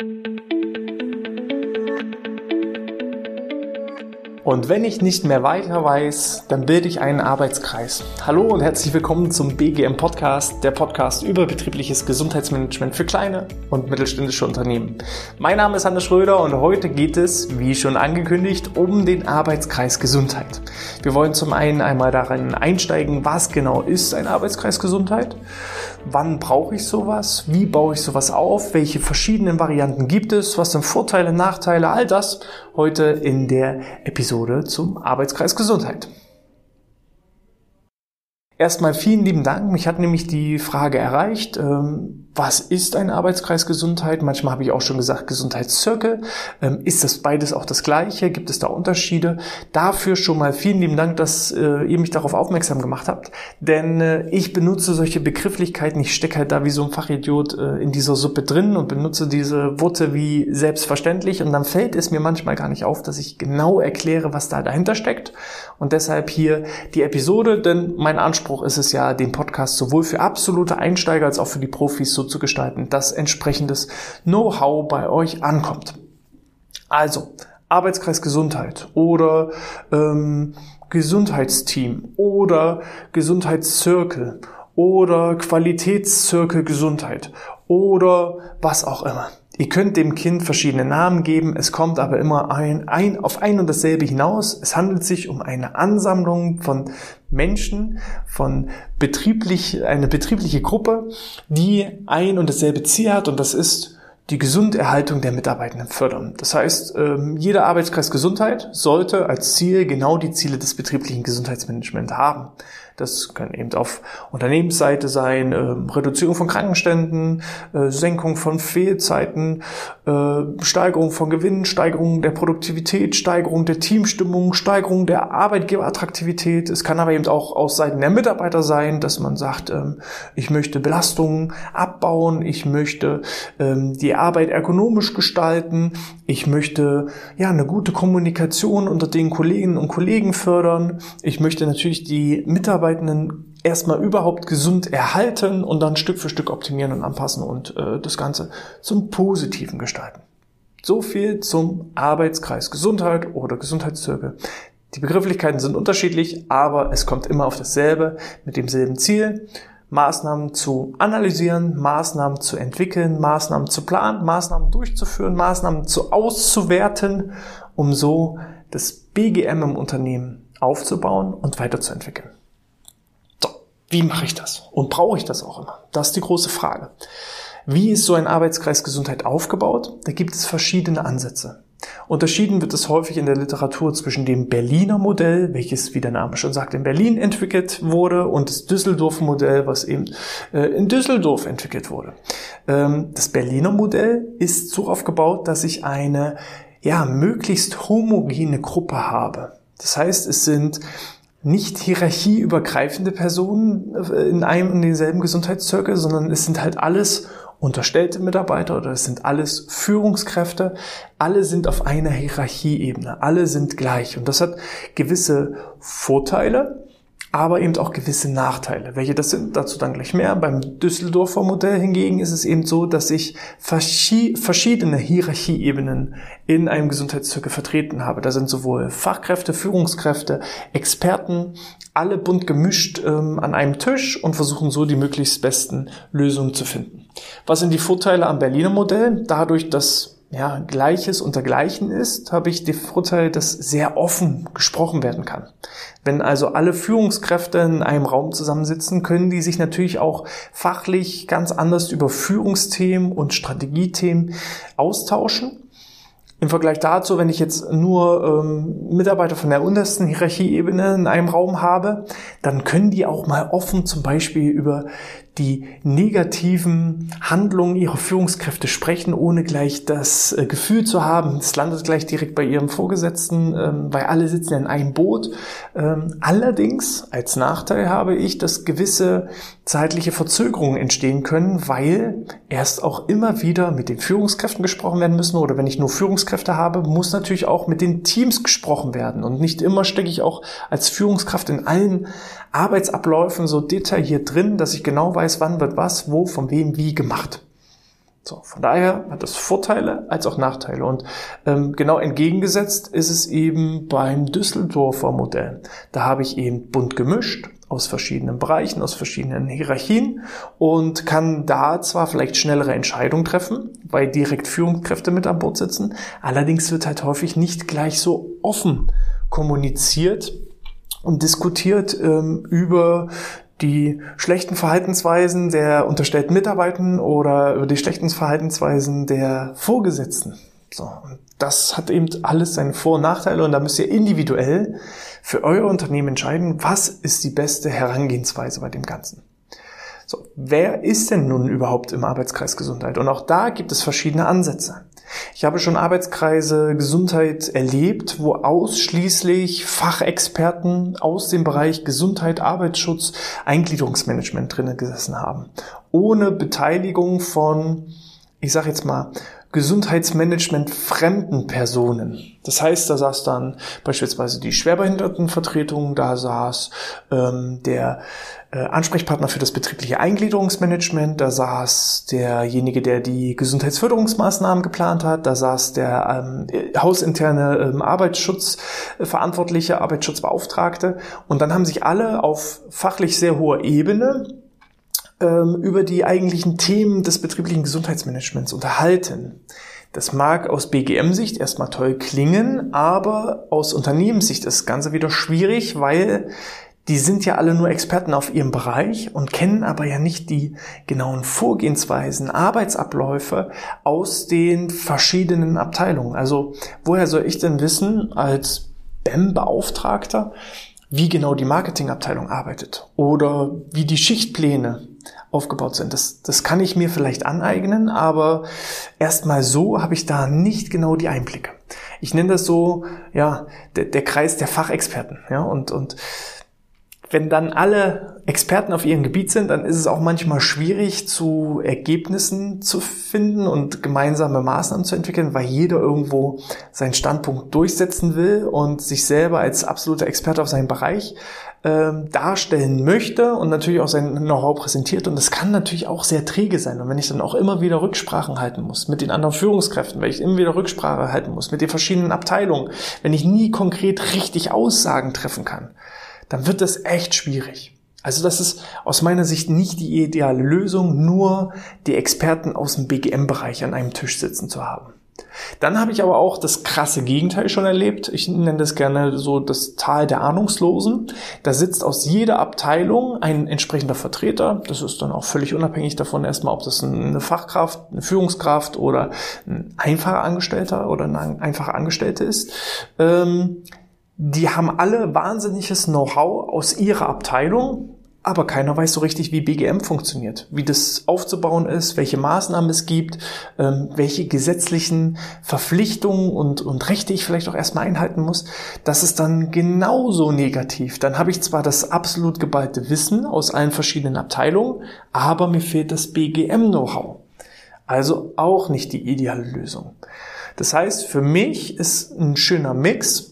thank you. Und wenn ich nicht mehr weiter weiß, dann bilde ich einen Arbeitskreis. Hallo und herzlich willkommen zum BGM Podcast, der Podcast über betriebliches Gesundheitsmanagement für kleine und mittelständische Unternehmen. Mein Name ist Hannes Schröder und heute geht es, wie schon angekündigt, um den Arbeitskreis Gesundheit. Wir wollen zum einen einmal darin einsteigen, was genau ist ein Arbeitskreis Gesundheit, wann brauche ich sowas, wie baue ich sowas auf, welche verschiedenen Varianten gibt es, was sind Vorteile, Nachteile, all das heute in der Episode zum Arbeitskreis Gesundheit. Erstmal vielen lieben Dank. Mich hat nämlich die Frage erreicht, ähm, was ist ein Arbeitskreis Gesundheit? Manchmal habe ich auch schon gesagt Gesundheitszirkel. Ähm, ist das beides auch das gleiche? Gibt es da Unterschiede? Dafür schon mal vielen lieben Dank, dass äh, ihr mich darauf aufmerksam gemacht habt. Denn äh, ich benutze solche Begrifflichkeiten. Ich stecke halt da wie so ein Fachidiot äh, in dieser Suppe drin und benutze diese Worte wie selbstverständlich. Und dann fällt es mir manchmal gar nicht auf, dass ich genau erkläre, was da dahinter steckt. Und deshalb hier die Episode, denn mein Anspruch ist es ja, den Podcast sowohl für absolute Einsteiger als auch für die Profis so zu gestalten, dass entsprechendes Know-how bei euch ankommt. Also, Arbeitskreis Gesundheit oder ähm, Gesundheitsteam oder Gesundheitszirkel oder Qualitätszirkel Gesundheit oder was auch immer. Ihr könnt dem Kind verschiedene Namen geben, es kommt aber immer ein, ein, auf ein und dasselbe hinaus. Es handelt sich um eine Ansammlung von Menschen, von betrieblich, eine betriebliche Gruppe, die ein und dasselbe Ziel hat und das ist die Gesunderhaltung der Mitarbeitenden fördern. Das heißt, ähm, jeder Arbeitskreis Gesundheit sollte als Ziel genau die Ziele des betrieblichen Gesundheitsmanagements haben. Das kann eben auf Unternehmensseite sein, äh, Reduzierung von Krankenständen, äh, Senkung von Fehlzeiten, äh, Steigerung von Gewinnen, Steigerung der Produktivität, Steigerung der Teamstimmung, Steigerung der Arbeitgeberattraktivität. Es kann aber eben auch aus Seiten der Mitarbeiter sein, dass man sagt, ähm, ich möchte Belastungen abbauen, ich möchte ähm, die Arbeit ergonomisch gestalten, ich möchte ja eine gute Kommunikation unter den Kolleginnen und Kollegen fördern, ich möchte natürlich die Mitarbeiter Mitarbeitenden erstmal überhaupt gesund erhalten und dann Stück für Stück optimieren und anpassen und äh, das Ganze zum Positiven gestalten. So viel zum Arbeitskreis Gesundheit oder Gesundheitszirkel. Die Begrifflichkeiten sind unterschiedlich, aber es kommt immer auf dasselbe mit demselben Ziel. Maßnahmen zu analysieren, Maßnahmen zu entwickeln, Maßnahmen zu planen, Maßnahmen durchzuführen, Maßnahmen zu auszuwerten, um so das BGM im Unternehmen aufzubauen und weiterzuentwickeln. Wie mache ich das? Und brauche ich das auch immer? Das ist die große Frage. Wie ist so ein Arbeitskreis Gesundheit aufgebaut? Da gibt es verschiedene Ansätze. Unterschieden wird es häufig in der Literatur zwischen dem Berliner Modell, welches, wie der Name schon sagt, in Berlin entwickelt wurde, und das Düsseldorfer Modell, was eben äh, in Düsseldorf entwickelt wurde. Ähm, das Berliner Modell ist so aufgebaut, dass ich eine ja, möglichst homogene Gruppe habe. Das heißt, es sind nicht hierarchieübergreifende Personen äh, in einem und denselben Gesundheitszirkel, sondern es sind halt alles unterstellte Mitarbeiter oder es sind alles Führungskräfte. Alle sind auf einer Hierarchieebene. Alle sind gleich. Und das hat gewisse Vorteile, aber eben auch gewisse Nachteile. Welche das sind, dazu dann gleich mehr. Beim Düsseldorfer Modell hingegen ist es eben so, dass ich verschiedene Hierarchieebenen in einem Gesundheitszirkel vertreten habe. Da sind sowohl Fachkräfte, Führungskräfte, Experten, alle bunt gemischt ähm, an einem Tisch und versuchen so die möglichst besten Lösungen zu finden. Was sind die Vorteile am Berliner Modell? Dadurch, dass ja, Gleiches unter Gleichen ist, habe ich den Vorteil, dass sehr offen gesprochen werden kann. Wenn also alle Führungskräfte in einem Raum zusammensitzen, können die sich natürlich auch fachlich ganz anders über Führungsthemen und Strategiethemen austauschen. Im Vergleich dazu, wenn ich jetzt nur ähm, Mitarbeiter von der untersten Hierarchieebene in einem Raum habe, dann können die auch mal offen zum Beispiel über die negativen Handlungen ihrer Führungskräfte sprechen, ohne gleich das äh, Gefühl zu haben, es landet gleich direkt bei ihrem Vorgesetzten, ähm, weil alle sitzen in einem Boot. Ähm, allerdings als Nachteil habe ich, dass gewisse zeitliche Verzögerungen entstehen können, weil erst auch immer wieder mit den Führungskräften gesprochen werden müssen oder wenn ich nur Führungskräfte habe, muss natürlich auch mit den Teams gesprochen werden und nicht immer stecke ich auch als Führungskraft in allen Arbeitsabläufen so detailliert drin, dass ich genau weiß, wann wird was, wo, von wem, wie gemacht. So, von daher hat das Vorteile als auch Nachteile. Und ähm, genau entgegengesetzt ist es eben beim Düsseldorfer Modell. Da habe ich eben bunt gemischt aus verschiedenen Bereichen, aus verschiedenen Hierarchien und kann da zwar vielleicht schnellere Entscheidungen treffen, weil direkt Führungskräfte mit an Bord sitzen, allerdings wird halt häufig nicht gleich so offen kommuniziert und diskutiert ähm, über die schlechten Verhaltensweisen der unterstellten Mitarbeitenden oder über die schlechten Verhaltensweisen der Vorgesetzten. So, das hat eben alles seine Vor- und Nachteile und da müsst ihr individuell für euer Unternehmen entscheiden, was ist die beste Herangehensweise bei dem Ganzen. So, wer ist denn nun überhaupt im Arbeitskreis Gesundheit? Und auch da gibt es verschiedene Ansätze. Ich habe schon Arbeitskreise Gesundheit erlebt, wo ausschließlich Fachexperten aus dem Bereich Gesundheit, Arbeitsschutz, Eingliederungsmanagement drinnen gesessen haben. Ohne Beteiligung von, ich sage jetzt mal, Gesundheitsmanagement fremden Personen. Das heißt, da saß dann beispielsweise die Schwerbehindertenvertretung, da saß ähm, der äh, Ansprechpartner für das betriebliche Eingliederungsmanagement, da saß derjenige, der die Gesundheitsförderungsmaßnahmen geplant hat, da saß der ähm, hausinterne ähm, Arbeitsschutzverantwortliche, Arbeitsschutzbeauftragte und dann haben sich alle auf fachlich sehr hoher Ebene ähm, über die eigentlichen Themen des betrieblichen Gesundheitsmanagements unterhalten. Das mag aus BGM-Sicht erstmal toll klingen, aber aus Unternehmenssicht ist das Ganze wieder schwierig, weil die sind ja alle nur Experten auf ihrem Bereich und kennen aber ja nicht die genauen Vorgehensweisen, Arbeitsabläufe aus den verschiedenen Abteilungen. Also woher soll ich denn wissen als BEM-Beauftragter, wie genau die Marketingabteilung arbeitet oder wie die Schichtpläne aufgebaut sind. Das, das kann ich mir vielleicht aneignen, aber erstmal so habe ich da nicht genau die Einblicke. Ich nenne das so, ja, der, der Kreis der Fachexperten, ja, und, und wenn dann alle Experten auf ihrem Gebiet sind, dann ist es auch manchmal schwierig, zu Ergebnissen zu finden und gemeinsame Maßnahmen zu entwickeln, weil jeder irgendwo seinen Standpunkt durchsetzen will und sich selber als absoluter Experte auf seinen Bereich ähm, darstellen möchte und natürlich auch sein Know-how präsentiert. Und das kann natürlich auch sehr träge sein. Und wenn ich dann auch immer wieder Rücksprachen halten muss mit den anderen Führungskräften, wenn ich immer wieder Rücksprache halten muss mit den verschiedenen Abteilungen, wenn ich nie konkret richtig Aussagen treffen kann, dann wird das echt schwierig. Also das ist aus meiner Sicht nicht die ideale Lösung, nur die Experten aus dem BGM-Bereich an einem Tisch sitzen zu haben. Dann habe ich aber auch das krasse Gegenteil schon erlebt. Ich nenne das gerne so das Tal der Ahnungslosen. Da sitzt aus jeder Abteilung ein entsprechender Vertreter. Das ist dann auch völlig unabhängig davon erstmal, ob das eine Fachkraft, eine Führungskraft oder ein einfacher Angestellter oder eine einfache Angestellte ist. Ähm, die haben alle wahnsinniges Know-how aus ihrer Abteilung, aber keiner weiß so richtig, wie BGM funktioniert, wie das aufzubauen ist, welche Maßnahmen es gibt, ähm, welche gesetzlichen Verpflichtungen und, und Rechte ich vielleicht auch erstmal einhalten muss. Das ist dann genauso negativ. Dann habe ich zwar das absolut geballte Wissen aus allen verschiedenen Abteilungen, aber mir fehlt das BGM-Know-how. Also auch nicht die ideale Lösung. Das heißt, für mich ist ein schöner Mix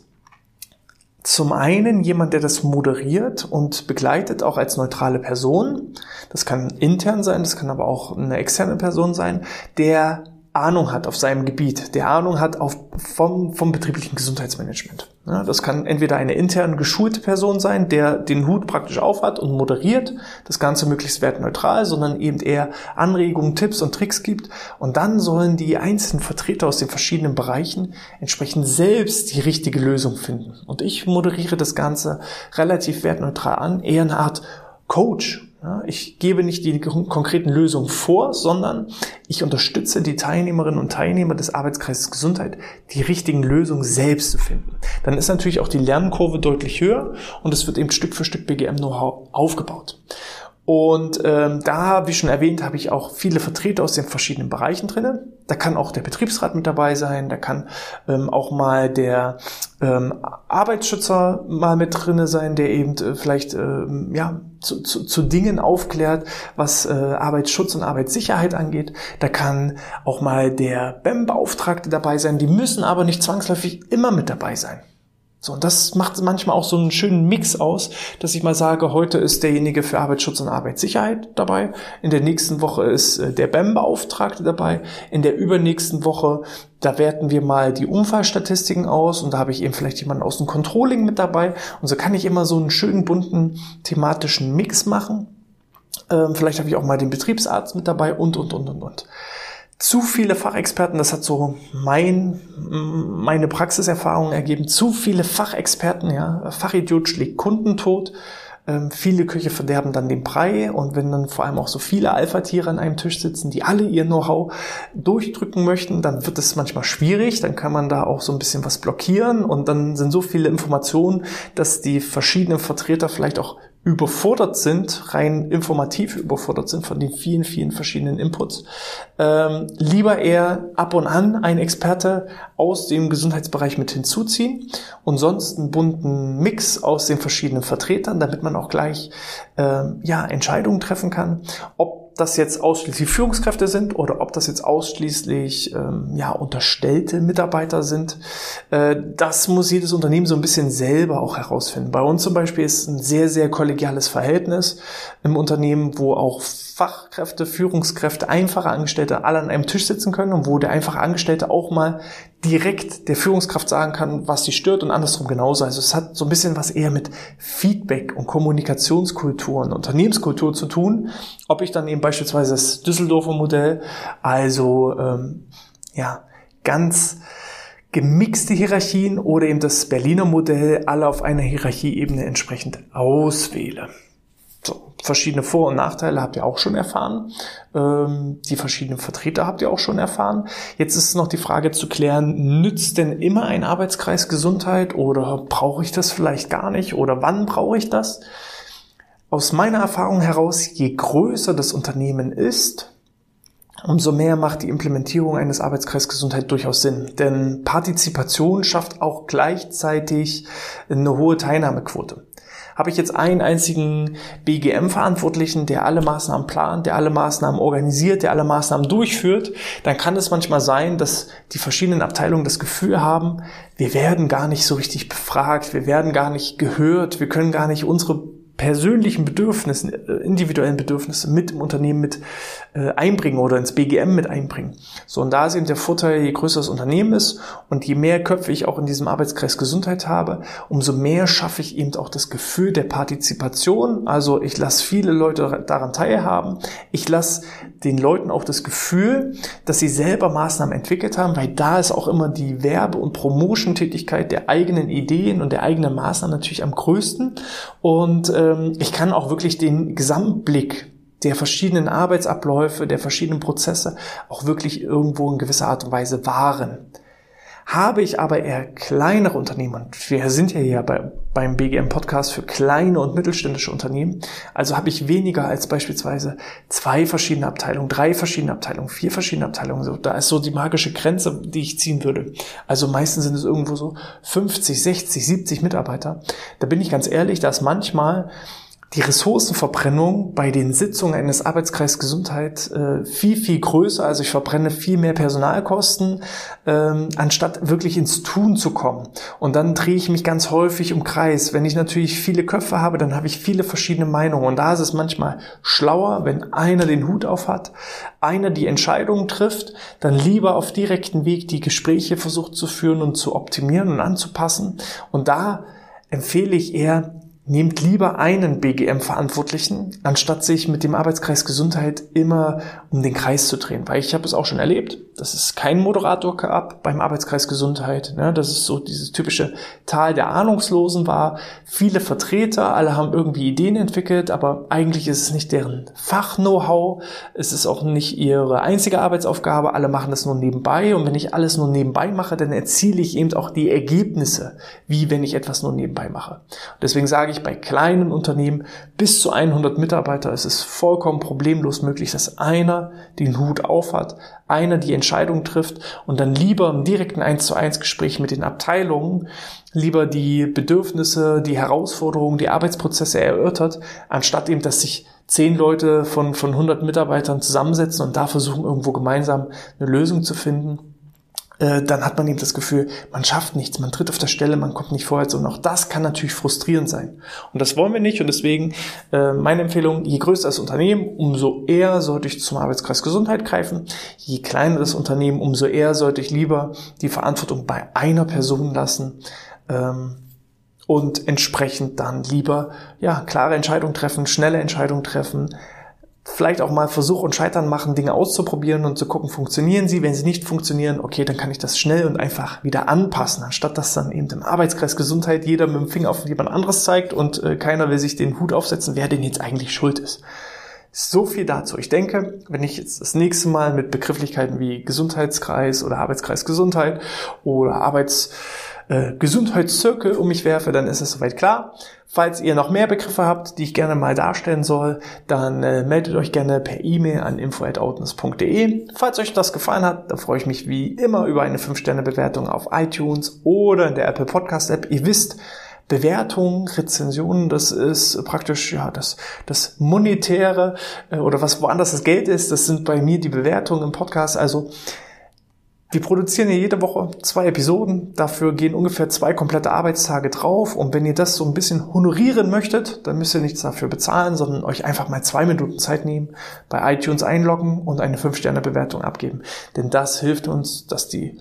zum einen jemand, der das moderiert und begleitet, auch als neutrale Person. Das kann intern sein, das kann aber auch eine externe Person sein, der Ahnung hat auf seinem Gebiet, der Ahnung hat auf, vom, vom betrieblichen Gesundheitsmanagement. Ja, das kann entweder eine intern geschulte Person sein, der den Hut praktisch aufhat und moderiert, das Ganze möglichst wertneutral, sondern eben eher Anregungen, Tipps und Tricks gibt. Und dann sollen die einzelnen Vertreter aus den verschiedenen Bereichen entsprechend selbst die richtige Lösung finden. Und ich moderiere das Ganze relativ wertneutral an, eher eine Art Coach ja, ich gebe nicht die konkreten Lösungen vor, sondern ich unterstütze die Teilnehmerinnen und Teilnehmer des Arbeitskreises Gesundheit, die richtigen Lösungen selbst zu finden. Dann ist natürlich auch die Lernkurve deutlich höher und es wird eben Stück für Stück BGM-Know-how aufgebaut. Und ähm, da, wie schon erwähnt, habe ich auch viele Vertreter aus den verschiedenen Bereichen drinnen. Da kann auch der Betriebsrat mit dabei sein, da kann ähm, auch mal der ähm, Arbeitsschützer mal mit drinne sein, der eben äh, vielleicht ähm, ja zu, zu, zu Dingen aufklärt, was äh, Arbeitsschutz und Arbeitssicherheit angeht. Da kann auch mal der BEM-Beauftragte dabei sein. Die müssen aber nicht zwangsläufig immer mit dabei sein. So, und das macht manchmal auch so einen schönen Mix aus, dass ich mal sage, heute ist derjenige für Arbeitsschutz und Arbeitssicherheit dabei, in der nächsten Woche ist äh, der BEM-Beauftragte dabei, in der übernächsten Woche, da werten wir mal die Unfallstatistiken aus und da habe ich eben vielleicht jemanden aus dem Controlling mit dabei und so kann ich immer so einen schönen bunten thematischen Mix machen. Ähm, vielleicht habe ich auch mal den Betriebsarzt mit dabei und, und, und, und, und zu viele Fachexperten, das hat so mein, meine Praxiserfahrung ergeben, zu viele Fachexperten, ja, Fachidiot schlägt Kunden tot, ähm, viele Köche verderben dann den Brei. Und wenn dann vor allem auch so viele Alpha-Tiere an einem Tisch sitzen, die alle ihr Know-how durchdrücken möchten, dann wird es manchmal schwierig, dann kann man da auch so ein bisschen was blockieren. Und dann sind so viele Informationen, dass die verschiedenen Vertreter vielleicht auch überfordert sind, rein informativ überfordert sind von den vielen, vielen verschiedenen Inputs. Ähm, lieber eher ab und an ein Experte aus dem Gesundheitsbereich mit hinzuziehen und sonst einen bunten Mix aus den verschiedenen Vertretern, damit man auch gleich ähm, ja, Entscheidungen treffen kann, ob das jetzt ausschließlich Führungskräfte sind oder ob das jetzt ausschließlich ähm, ja, unterstellte Mitarbeiter sind, äh, das muss jedes Unternehmen so ein bisschen selber auch herausfinden. Bei uns zum Beispiel ist ein sehr, sehr kollegiales Verhältnis im Unternehmen, wo auch Fachkräfte, Führungskräfte, einfache Angestellte alle an einem Tisch sitzen können und wo der einfache Angestellte auch mal direkt der Führungskraft sagen kann, was sie stört und andersrum genauso. Also es hat so ein bisschen was eher mit Feedback und Kommunikationskultur und Unternehmenskultur zu tun. Ob ich dann eben beispielsweise das Düsseldorfer Modell, also ähm, ja ganz gemixte Hierarchien oder eben das Berliner Modell alle auf einer Hierarchieebene entsprechend auswähle. So, verschiedene Vor- und Nachteile habt ihr auch schon erfahren. Ähm, die verschiedenen Vertreter habt ihr auch schon erfahren. Jetzt ist noch die Frage zu klären, nützt denn immer ein Arbeitskreis Gesundheit oder brauche ich das vielleicht gar nicht oder wann brauche ich das? Aus meiner Erfahrung heraus, je größer das Unternehmen ist, umso mehr macht die Implementierung eines Arbeitskreis Gesundheit durchaus Sinn. Denn Partizipation schafft auch gleichzeitig eine hohe Teilnahmequote. Habe ich jetzt einen einzigen BGM-Verantwortlichen, der alle Maßnahmen plant, der alle Maßnahmen organisiert, der alle Maßnahmen durchführt, dann kann es manchmal sein, dass die verschiedenen Abteilungen das Gefühl haben, wir werden gar nicht so richtig befragt, wir werden gar nicht gehört, wir können gar nicht unsere persönlichen Bedürfnissen, äh, individuellen Bedürfnisse mit im Unternehmen mit äh, einbringen oder ins BGM mit einbringen. So, und da ist eben der Vorteil, je größer das Unternehmen ist und je mehr Köpfe ich auch in diesem Arbeitskreis Gesundheit habe, umso mehr schaffe ich eben auch das Gefühl der Partizipation. Also ich lasse viele Leute daran teilhaben. Ich lasse den Leuten auch das Gefühl, dass sie selber Maßnahmen entwickelt haben, weil da ist auch immer die Werbe- und Promotion-Tätigkeit der eigenen Ideen und der eigenen Maßnahmen natürlich am größten. Und ähm, ich kann auch wirklich den Gesamtblick der verschiedenen Arbeitsabläufe, der verschiedenen Prozesse auch wirklich irgendwo in gewisser Art und Weise wahren. Habe ich aber eher kleinere Unternehmen, und wir sind ja hier bei, beim BGM Podcast für kleine und mittelständische Unternehmen, also habe ich weniger als beispielsweise zwei verschiedene Abteilungen, drei verschiedene Abteilungen, vier verschiedene Abteilungen. So, da ist so die magische Grenze, die ich ziehen würde. Also meistens sind es irgendwo so 50, 60, 70 Mitarbeiter. Da bin ich ganz ehrlich, dass manchmal die Ressourcenverbrennung bei den Sitzungen eines Arbeitskreis Gesundheit äh, viel, viel größer. Also ich verbrenne viel mehr Personalkosten, ähm, anstatt wirklich ins Tun zu kommen. Und dann drehe ich mich ganz häufig im Kreis. Wenn ich natürlich viele Köpfe habe, dann habe ich viele verschiedene Meinungen. Und da ist es manchmal schlauer, wenn einer den Hut auf hat, einer die Entscheidungen trifft, dann lieber auf direkten Weg die Gespräche versucht zu führen und zu optimieren und anzupassen. Und da empfehle ich eher, Nehmt lieber einen BGM-Verantwortlichen, anstatt sich mit dem Arbeitskreis Gesundheit immer um den Kreis zu drehen. Weil ich habe es auch schon erlebt, dass es kein Moderator gab beim Arbeitskreis Gesundheit. Ne? Dass es so dieses typische Tal der Ahnungslosen war. Viele Vertreter, alle haben irgendwie Ideen entwickelt, aber eigentlich ist es nicht deren Fach-Know-how. Es ist auch nicht ihre einzige Arbeitsaufgabe. Alle machen das nur nebenbei. Und wenn ich alles nur nebenbei mache, dann erziele ich eben auch die Ergebnisse, wie wenn ich etwas nur nebenbei mache. Und deswegen sage ich, bei kleinen Unternehmen bis zu 100 Mitarbeiter. Ist es vollkommen problemlos möglich, dass einer den Hut aufhat, einer die Entscheidung trifft und dann lieber im direkten 1 zu 1 Gespräch mit den Abteilungen lieber die Bedürfnisse, die Herausforderungen, die Arbeitsprozesse erörtert, anstatt eben, dass sich zehn Leute von, von 100 Mitarbeitern zusammensetzen und da versuchen, irgendwo gemeinsam eine Lösung zu finden äh, dann hat man eben das Gefühl, man schafft nichts, man tritt auf der Stelle, man kommt nicht vorwärts und auch das kann natürlich frustrierend sein. Und das wollen wir nicht und deswegen äh, meine Empfehlung, je größer das Unternehmen, umso eher sollte ich zum Arbeitskreis Gesundheit greifen. Je kleiner das Unternehmen, umso eher sollte ich lieber die Verantwortung bei einer Person lassen. Ähm, und entsprechend dann lieber ja klare Entscheidungen treffen, schnelle Entscheidungen treffen, vielleicht auch mal Versuch und Scheitern machen, Dinge auszuprobieren und zu gucken, funktionieren sie. Wenn sie nicht funktionieren, okay, dann kann ich das schnell und einfach wieder anpassen, anstatt dass dann eben im Arbeitskreis Gesundheit jeder mit dem Finger auf jemand anderes zeigt und äh, keiner will sich den Hut aufsetzen, wer denn jetzt eigentlich schuld ist. So viel dazu. Ich denke, wenn ich jetzt das nächste Mal mit Begrifflichkeiten wie Gesundheitskreis oder Arbeitskreis Gesundheit oder Arbeits äh, Gesundheitszirkel um mich werfe, dann ist es soweit klar. Falls ihr noch mehr Begriffe habt, die ich gerne mal darstellen soll, dann äh, meldet euch gerne per E-Mail an info@outness.de. Falls euch das gefallen hat, dann freue ich mich wie immer über eine 5-Sterne-Bewertung auf iTunes oder in der Apple Podcast App. Ihr wisst, Bewertungen, Rezensionen, das ist praktisch ja das, das monetäre äh, oder was woanders das Geld ist, das sind bei mir die Bewertungen im Podcast. Also wir produzieren hier jede Woche zwei Episoden. Dafür gehen ungefähr zwei komplette Arbeitstage drauf. Und wenn ihr das so ein bisschen honorieren möchtet, dann müsst ihr nichts dafür bezahlen, sondern euch einfach mal zwei Minuten Zeit nehmen, bei iTunes einloggen und eine 5-Sterne-Bewertung abgeben. Denn das hilft uns, dass die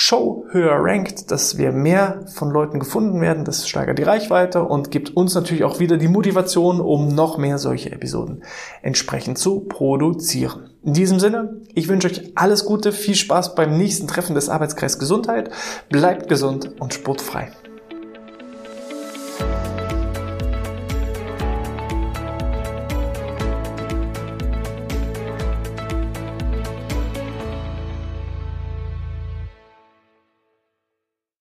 Show höher rankt, dass wir mehr von Leuten gefunden werden. Das steigert die Reichweite und gibt uns natürlich auch wieder die Motivation, um noch mehr solche Episoden entsprechend zu produzieren. In diesem Sinne, ich wünsche euch alles Gute, viel Spaß beim nächsten Treffen des Arbeitskreis Gesundheit. Bleibt gesund und sportfrei.